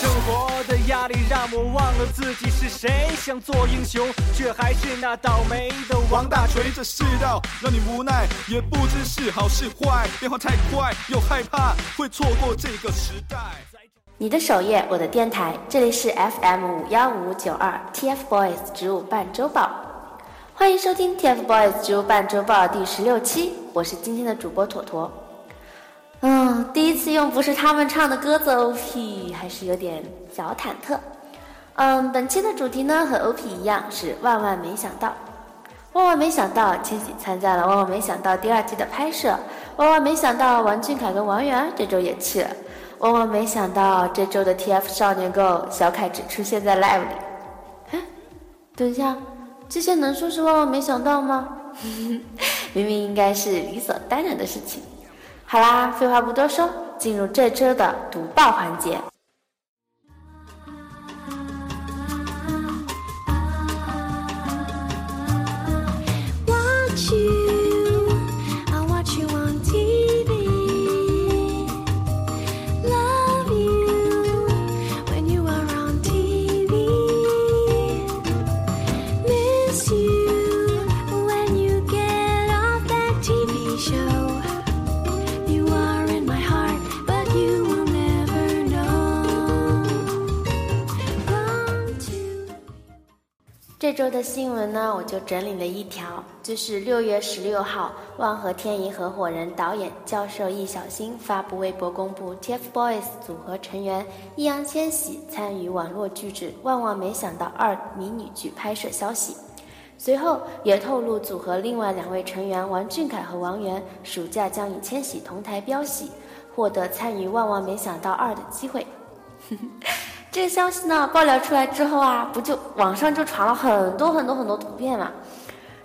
生活的压力让我忘了自己是谁，想做英雄，却还是那倒霉的王大锤。这世道让你无奈，也不知是好是坏，变化太快，又害怕会错过这个时代。你的首页，我的电台，这里是 FM 五幺五九二 TFBOYS 植物伴周报，欢迎收听 TFBOYS 植物伴周报第十六期，我是今天的主播妥妥。嗯，第一次用不是他们唱的歌做 OP，还是有点小忐忑。嗯，本期的主题呢和 OP 一样，是万万没想到。万万没想到，千玺参加了《万万没想到》第二季的拍摄。万万没想到，王俊凯跟王源这周也去了。万万没想到，这周的 TF 少年 Go 小凯只出现在 Live 里。哎，等一下，这些能说是万万没想到吗？明明应该是理所当然的事情。好啦，废话不多说，进入这周的读报环节。周的新闻呢，我就整理了一条，就是六月十六号，万和天宜合伙人、导演、教授易小星发布微博公布 TFBOYS 组合成员易烊千玺参与网络巨制《万万没想到二》迷你剧拍摄消息。随后也透露，组合另外两位成员王俊凯和王源暑假将与千玺同台飙戏，获得参与《万万没想到二》的机会。这个消息呢爆料出来之后啊，不就网上就传了很多很多很多图片嘛，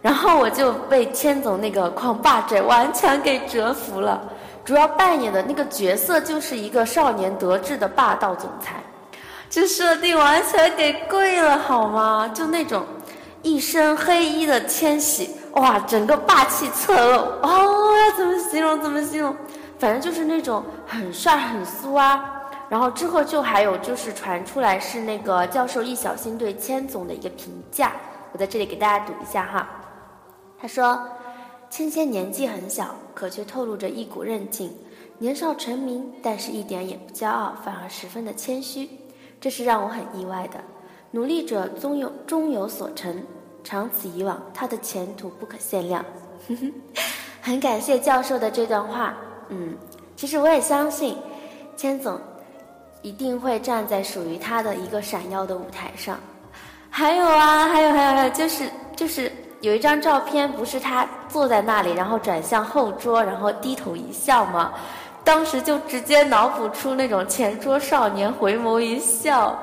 然后我就被千总那个狂霸拽完全给折服了。主要扮演的那个角色就是一个少年得志的霸道总裁，这设定完全给跪了好吗？就那种一身黑衣的千玺，哇，整个霸气侧漏哦，要怎么形容？怎么形容？反正就是那种很帅很酥啊。然后之后就还有就是传出来是那个教授易小星对千总的一个评价，我在这里给大家读一下哈。他说：“千千年纪很小，可却透露着一股韧劲，年少成名，但是一点也不骄傲，反而十分的谦虚，这是让我很意外的。努力者终有终有所成，长此以往，他的前途不可限量。”很感谢教授的这段话，嗯，其实我也相信千总。一定会站在属于他的一个闪耀的舞台上。还有啊，还有还有还有，就是就是有一张照片，不是他坐在那里，然后转向后桌，然后低头一笑吗？当时就直接脑补出那种前桌少年回眸一笑，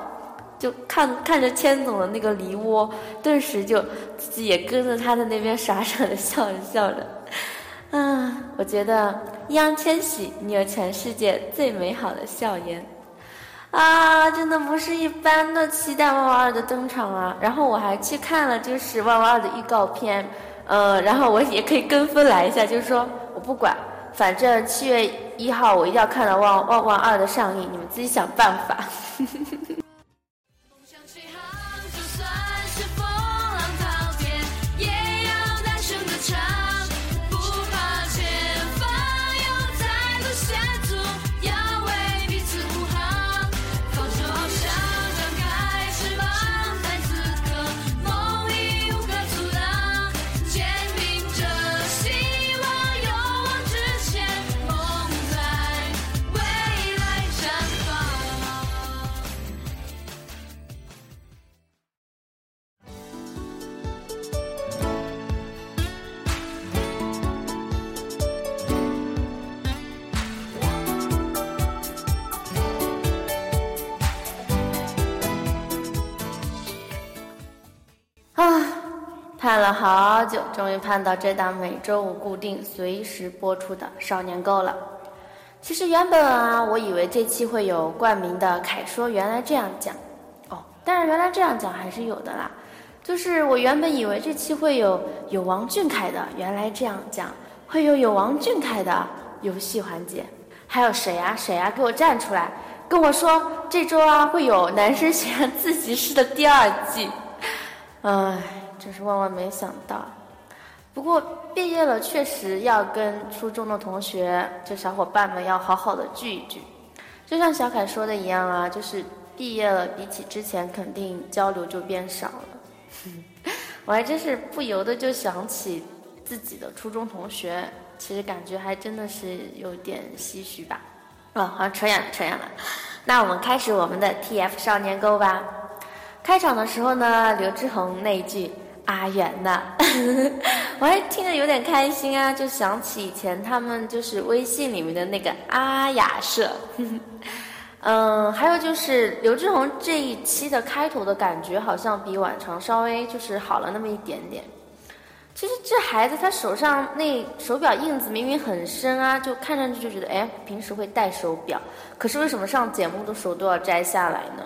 就看看着千总的那个梨窝，顿时就自己也跟着他的那边傻傻的笑着笑着。啊，我觉得易烊千玺，你有全世界最美好的笑颜。啊，真的不是一般的期待旺旺二的登场啊！然后我还去看了就是旺旺二的预告片，呃，然后我也可以跟风来一下，就是说我不管，反正七月一号我一定要看到旺旺旺二的上映，你们自己想办法。盼了好久，终于盼到这档每周五固定、随时播出的《少年够》了。其实原本啊，我以为这期会有冠名的凯说原来这样讲，哦，但是原来这样讲还是有的啦。就是我原本以为这期会有有王俊凯的原来这样讲，会有有王俊凯的游戏环节，还有谁啊？谁啊，给我站出来，跟我说这周啊会有男生喜欢自习室的第二季。唉，真是万万没想到。不过毕业了，确实要跟初中的同学、就小伙伴们要好好的聚一聚。就像小凯说的一样啊，就是毕业了，比起之前肯定交流就变少了。我还真是不由得就想起自己的初中同学，其实感觉还真的是有点唏嘘吧。哦，好扯远了，扯远了。那我们开始我们的 TF 少年购吧。开场的时候呢，刘志宏那一句“阿远呐”，我还听着有点开心啊，就想起以前他们就是微信里面的那个阿雅社。嗯，还有就是刘志宏这一期的开头的感觉，好像比往常稍微就是好了那么一点点。其实这孩子他手上那手表印子明明很深啊，就看上去就觉得哎，平时会戴手表，可是为什么上节目的时候都要摘下来呢？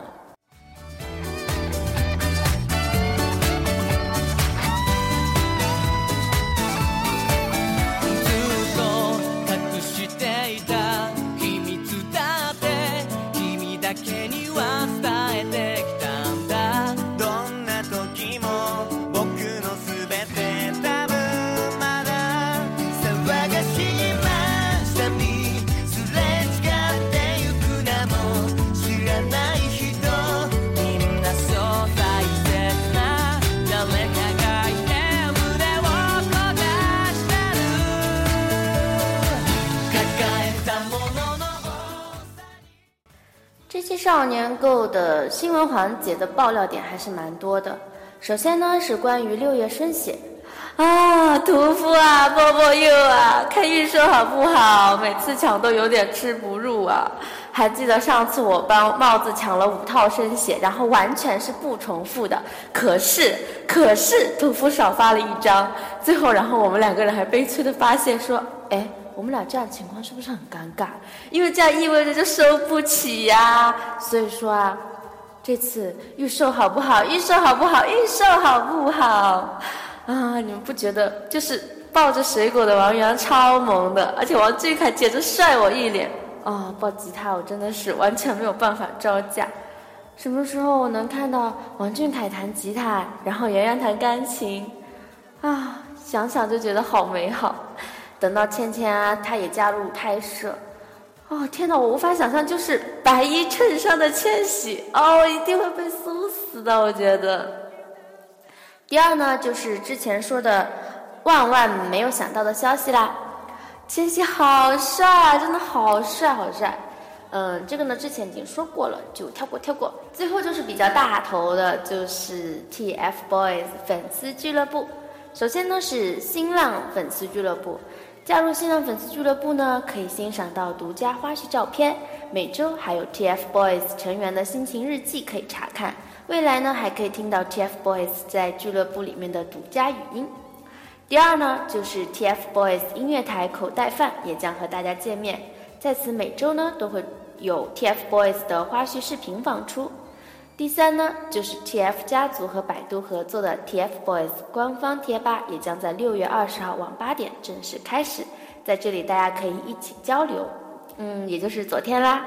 期少年购的新闻环节的爆料点还是蛮多的。首先呢是关于六月生写啊，屠夫啊，波波柚啊，看预售好不好？每次抢都有点吃不入啊。还记得上次我帮帽子抢了五套生写，然后完全是不重复的，可是可是屠夫少发了一张，最后然后我们两个人还悲催的发现说，哎。我们俩这样情况是不是很尴尬？因为这样意味着就收不起呀。所以说啊，这次预售好不好？预售好不好？预售好不好？啊，你们不觉得就是抱着水果的王源超萌的，而且王俊凯简直帅我一脸啊！抱吉他我真的是完全没有办法招架。什么时候我能看到王俊凯弹吉他，然后圆圆弹钢琴？啊，想想就觉得好美好。等到芊芊啊，她也加入拍摄，哦天哪，我无法想象，就是白衣衬衫的千玺，哦，一定会被酥死的，我觉得。第二呢，就是之前说的万万没有想到的消息啦，千玺好帅啊，真的好帅好帅。嗯，这个呢之前已经说过了，就跳过跳过。最后就是比较大头的，就是 TFBOYS 粉丝俱乐部。首先呢是新浪粉丝俱乐部。加入新浪粉丝俱乐部呢，可以欣赏到独家花絮照片，每周还有 TFBOYS 成员的心情日记可以查看。未来呢，还可以听到 TFBOYS 在俱乐部里面的独家语音。第二呢，就是 TFBOYS 音乐台口袋饭也将和大家见面，在此每周呢都会有 TFBOYS 的花絮视频放出。第三呢，就是 TF 家族和百度合作的 TFBOYS 官方贴吧，也将在六月二十号晚八点正式开始，在这里大家可以一起交流。嗯，也就是昨天啦。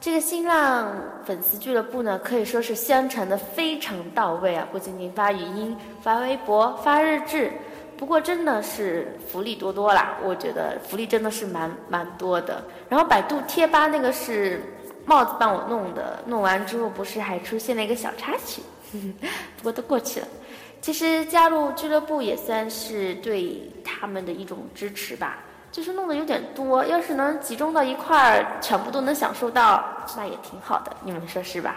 这个新浪粉丝俱乐部呢，可以说是宣传的非常到位啊，不仅仅发语音、发微博、发日志，不过真的是福利多多啦。我觉得福利真的是蛮蛮多的。然后百度贴吧那个是。帽子帮我弄的，弄完之后不是还出现了一个小插曲，不过都过去了。其实加入俱乐部也算是对他们的一种支持吧，就是弄得有点多，要是能集中到一块儿，全部都能享受到，那也挺好的，你们说是吧？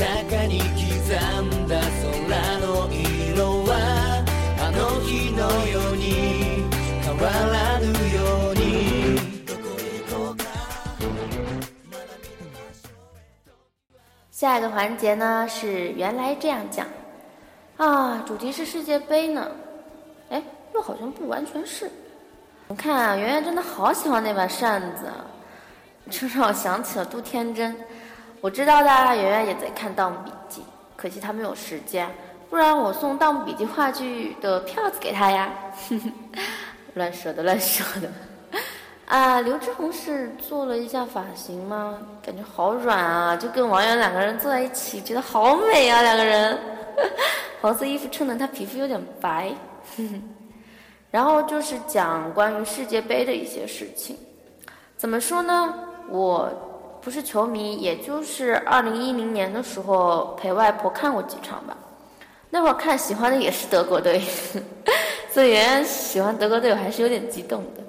中に刻んだ空の色はあの日のように変わらぬようにどこへ行こうか 下一个环节呢是原来这样讲，啊，主题是世界杯呢，哎，又好像不完全是。你看啊，圆圆真的好喜欢那把扇子啊，这让我想起了杜天真。 我知道的，圆圆也在看《盗墓笔记》，可惜她没有时间，不然我送《盗墓笔记》话剧的票子给她呀。乱说的，乱说的。啊，刘志宏是做了一下发型吗？感觉好软啊，就跟王源两个人坐在一起，觉得好美啊，两个人。黄色衣服衬得他皮肤有点白。然后就是讲关于世界杯的一些事情。怎么说呢？我不是球迷，也就是二零一零年的时候陪外婆看过几场吧。那会儿看喜欢的也是德国队，所以原来喜欢德国队，我还是有点激动的。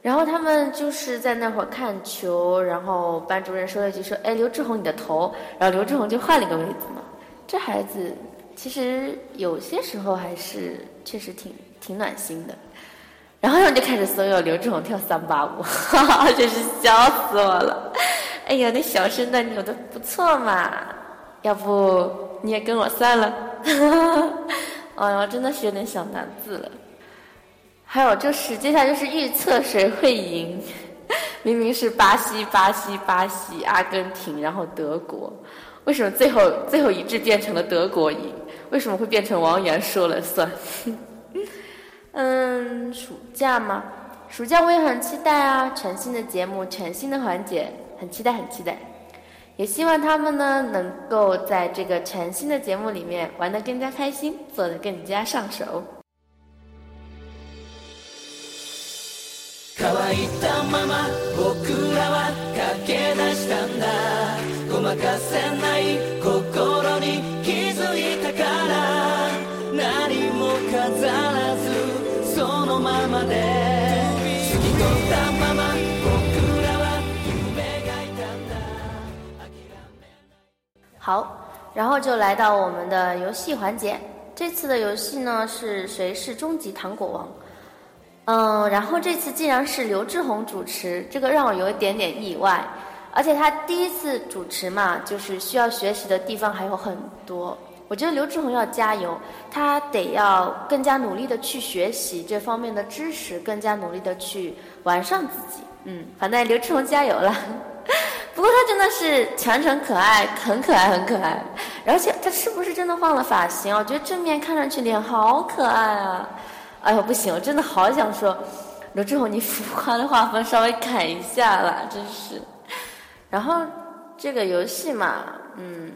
然后他们就是在那会儿看球，然后班主任说了一句说：“哎，刘志宏你的头。”然后刘志宏就换了一个位置嘛。这孩子其实有些时候还是确实挺挺暖心的。然后他们就开始怂恿刘志宏跳三八舞，哈哈，真是笑死我了。哎呀，那小身段扭的不错嘛，要不你也跟我算了？哎 呀，真的是有点小难字了。还有就是，接下来就是预测谁会赢。明明是巴西、巴西、巴西、阿根廷，然后德国，为什么最后最后一致变成了德国赢？为什么会变成王源说了算？嗯，暑假嘛，暑假我也很期待啊，全新的节目，全新的环节，很期待，很期待。也希望他们呢能够在这个全新的节目里面玩得更加开心，做得更加上手。好，然后就来到我们的游戏环节。这次的游戏呢是谁是终极糖果王？嗯，然后这次竟然是刘志宏主持，这个让我有一点点意外。而且他第一次主持嘛，就是需要学习的地方还有很多。我觉得刘志宏要加油，他得要更加努力的去学习这方面的知识，更加努力的去完善自己。嗯，反正刘志宏加油了。不过他真的是全程可爱，很可爱，很可爱。而且他是不是真的换了发型？我觉得正面看上去脸好可爱啊！哎呦，不行，我真的好想说，刘志宏，你浮夸的画风稍微改一下啦，真是。然后这个游戏嘛，嗯，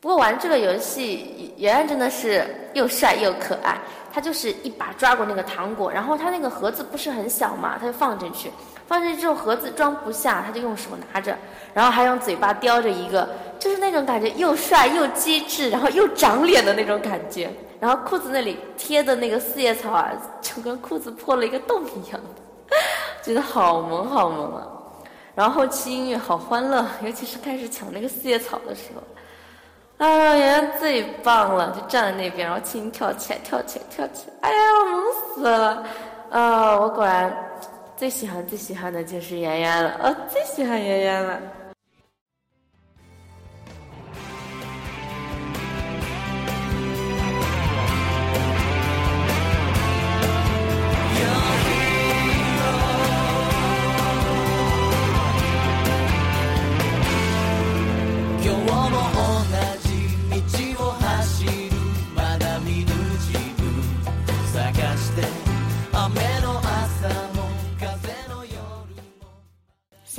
不过玩这个游戏，圆圆真的是又帅又可爱。他就是一把抓过那个糖果，然后他那个盒子不是很小嘛，他就放进去，放进去之后盒子装不下，他就用手拿着，然后还用嘴巴叼着一个，就是那种感觉又帅又机智，然后又长脸的那种感觉。然后裤子那里贴的那个四叶草啊，就跟裤子破了一个洞一样，觉得好萌好萌啊！然后后期音乐好欢乐，尤其是开始抢那个四叶草的时候，啊，圆圆最棒了，就站在那边，然后轻轻跳起来，跳起来，跳起来，哎呀，萌死了！啊，我果然最喜欢最喜欢的就是圆圆了，哦，最喜欢圆圆了。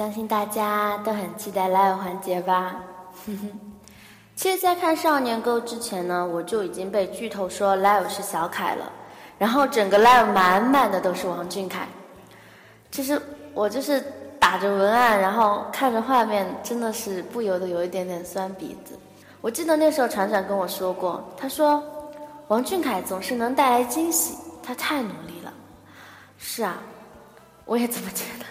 相信大家都很期待 live 环节吧。其实，在看《少年沟》之前呢，我就已经被剧透说 live 是小凯了，然后整个 live 满满的都是王俊凯。其实我就是打着文案，然后看着画面，真的是不由得有一点点酸鼻子。我记得那时候船长跟我说过，他说王俊凯总是能带来惊喜，他太努力了。是啊，我也这么觉得。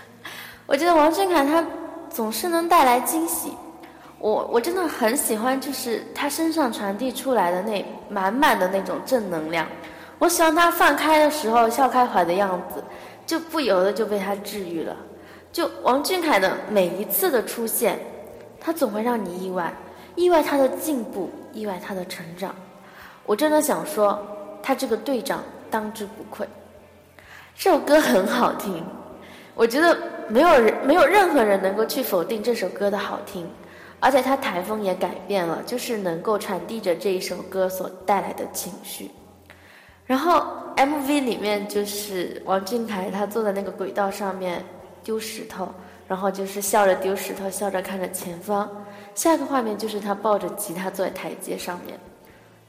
我觉得王俊凯他总是能带来惊喜，我我真的很喜欢，就是他身上传递出来的那满满的那种正能量。我喜欢他放开的时候笑开怀的样子，就不由得就被他治愈了。就王俊凯的每一次的出现，他总会让你意外，意外他的进步，意外他的成长。我真的想说，他这个队长当之无愧。这首歌很好听，我觉得没有人没有任何人能够去否定这首歌的好听，而且他台风也改变了，就是能够传递着这一首歌所带来的情绪。然后 MV 里面就是王俊凯他坐在那个轨道上面丢石头，然后就是笑着丢石头，笑着看着前方。下一个画面就是他抱着吉他坐在台阶上面。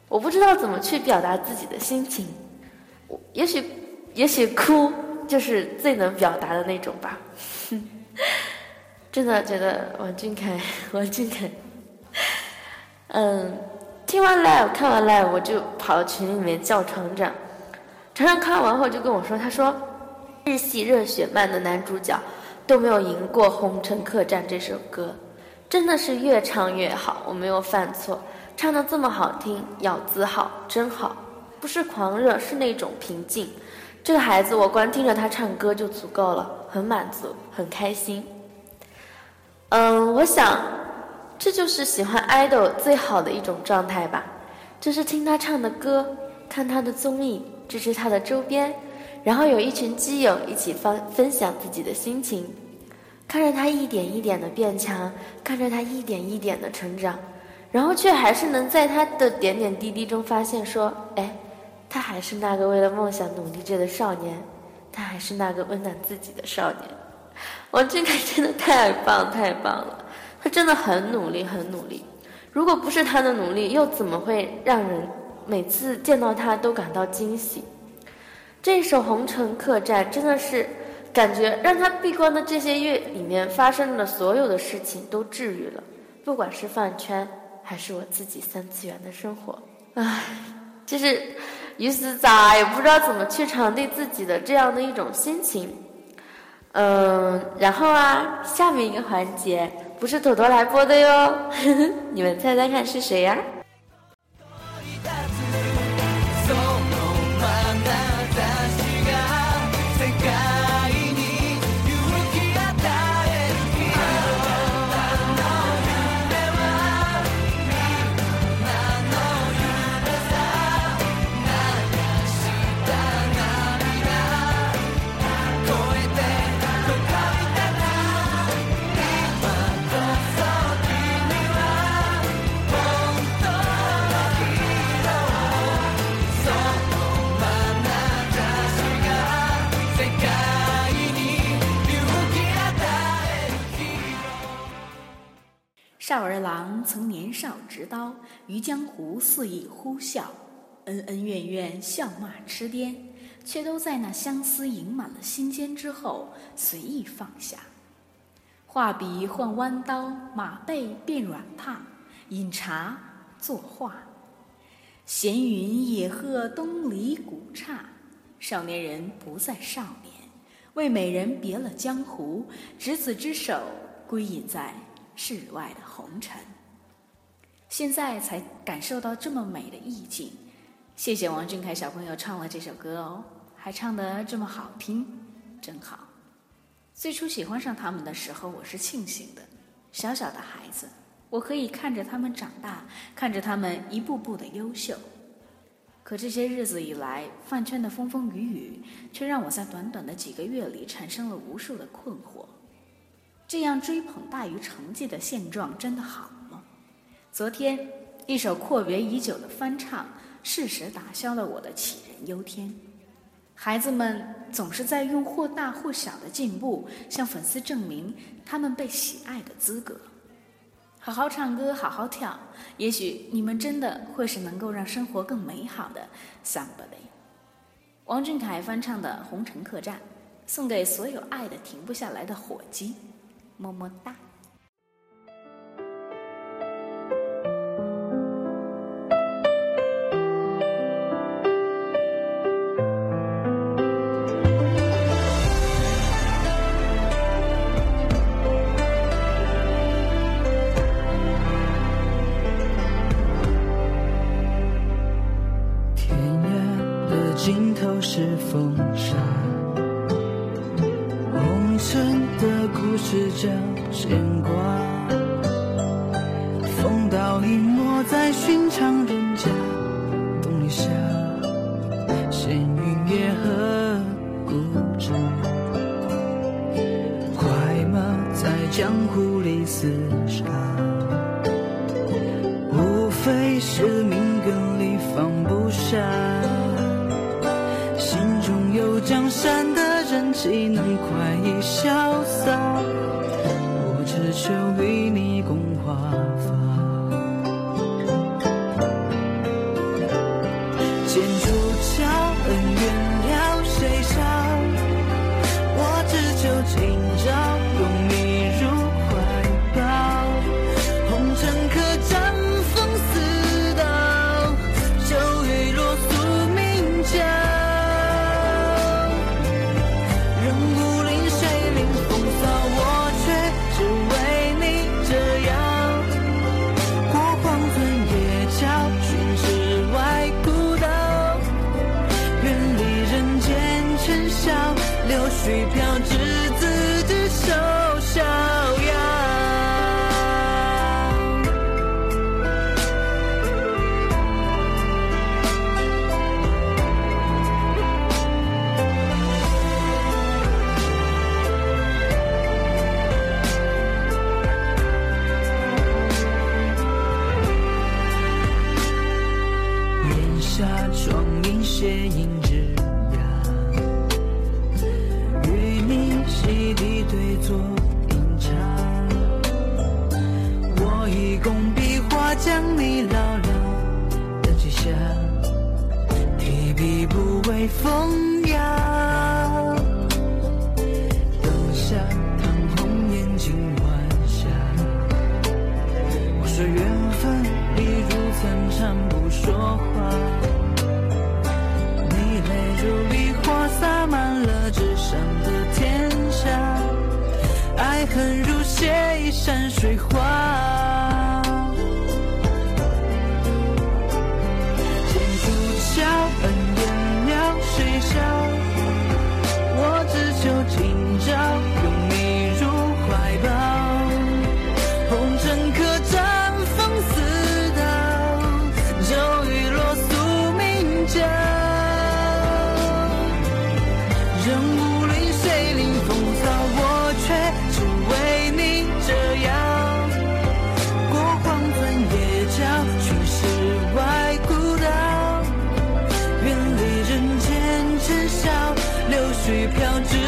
我不知道怎么去表达自己的心情，我也许也许哭就是最能表达的那种吧。真的觉得王俊凯，王俊凯，嗯。听完 live，看完 live，我就跑到群里面叫厂长。厂长看完后就跟我说：“他说，日系热血漫的男主角都没有赢过《红尘客栈》这首歌，真的是越唱越好。我没有犯错，唱的这么好听，咬字好，真好。不是狂热，是那种平静。这个孩子，我光听着他唱歌就足够了，很满足，很开心。嗯，我想。”这就是喜欢 idol 最好的一种状态吧，就是听他唱的歌，看他的综艺，支持他的周边，然后有一群基友一起分分享自己的心情，看着他一点一点的变强，看着他一点一点的成长，然后却还是能在他的点点滴滴中发现说，哎，他还是那个为了梦想努力着的少年，他还是那个温暖自己的少年。王俊凯真的太棒太棒了。他真的很努力，很努力。如果不是他的努力，又怎么会让人每次见到他都感到惊喜？这首《红尘客栈》真的是感觉让他闭关的这些月里面发生的所有的事情都治愈了，不管是饭圈还是我自己三次元的生活。唉，就是于是咋也不知道怎么去传递自己的这样的一种心情。嗯，然后啊，下面一个环节。不是朵朵来播的哟，你们猜猜看是谁呀？于江湖肆意呼啸，恩恩怨怨，笑骂痴癫，却都在那相思盈满了心间之后，随意放下。画笔换弯刀，马背变软榻，饮茶作画。闲云野鹤东篱古刹，少年人不再少年，为美人别了江湖，执子之手，归隐在。世外的红尘，现在才感受到这么美的意境。谢谢王俊凯小朋友唱了这首歌哦，还唱得这么好听，真好。最初喜欢上他们的时候，我是庆幸的。小小的孩子，我可以看着他们长大，看着他们一步步的优秀。可这些日子以来，饭圈的风风雨雨，却让我在短短的几个月里产生了无数的困惑。这样追捧大于成绩的现状真的好？昨天一首阔别已久的翻唱，适时打消了我的杞人忧天。孩子们总是在用或大或小的进步向粉丝证明他们被喜爱的资格。好好唱歌，好好跳，也许你们真的会是能够让生活更美好的 somebody。王俊凯翻唱的《红尘客栈》，送给所有爱的停不下来的火鸡。么么哒。尽头是风沙。红尘的故事叫牵挂，风刀。隐没在寻山水画。柳絮飘至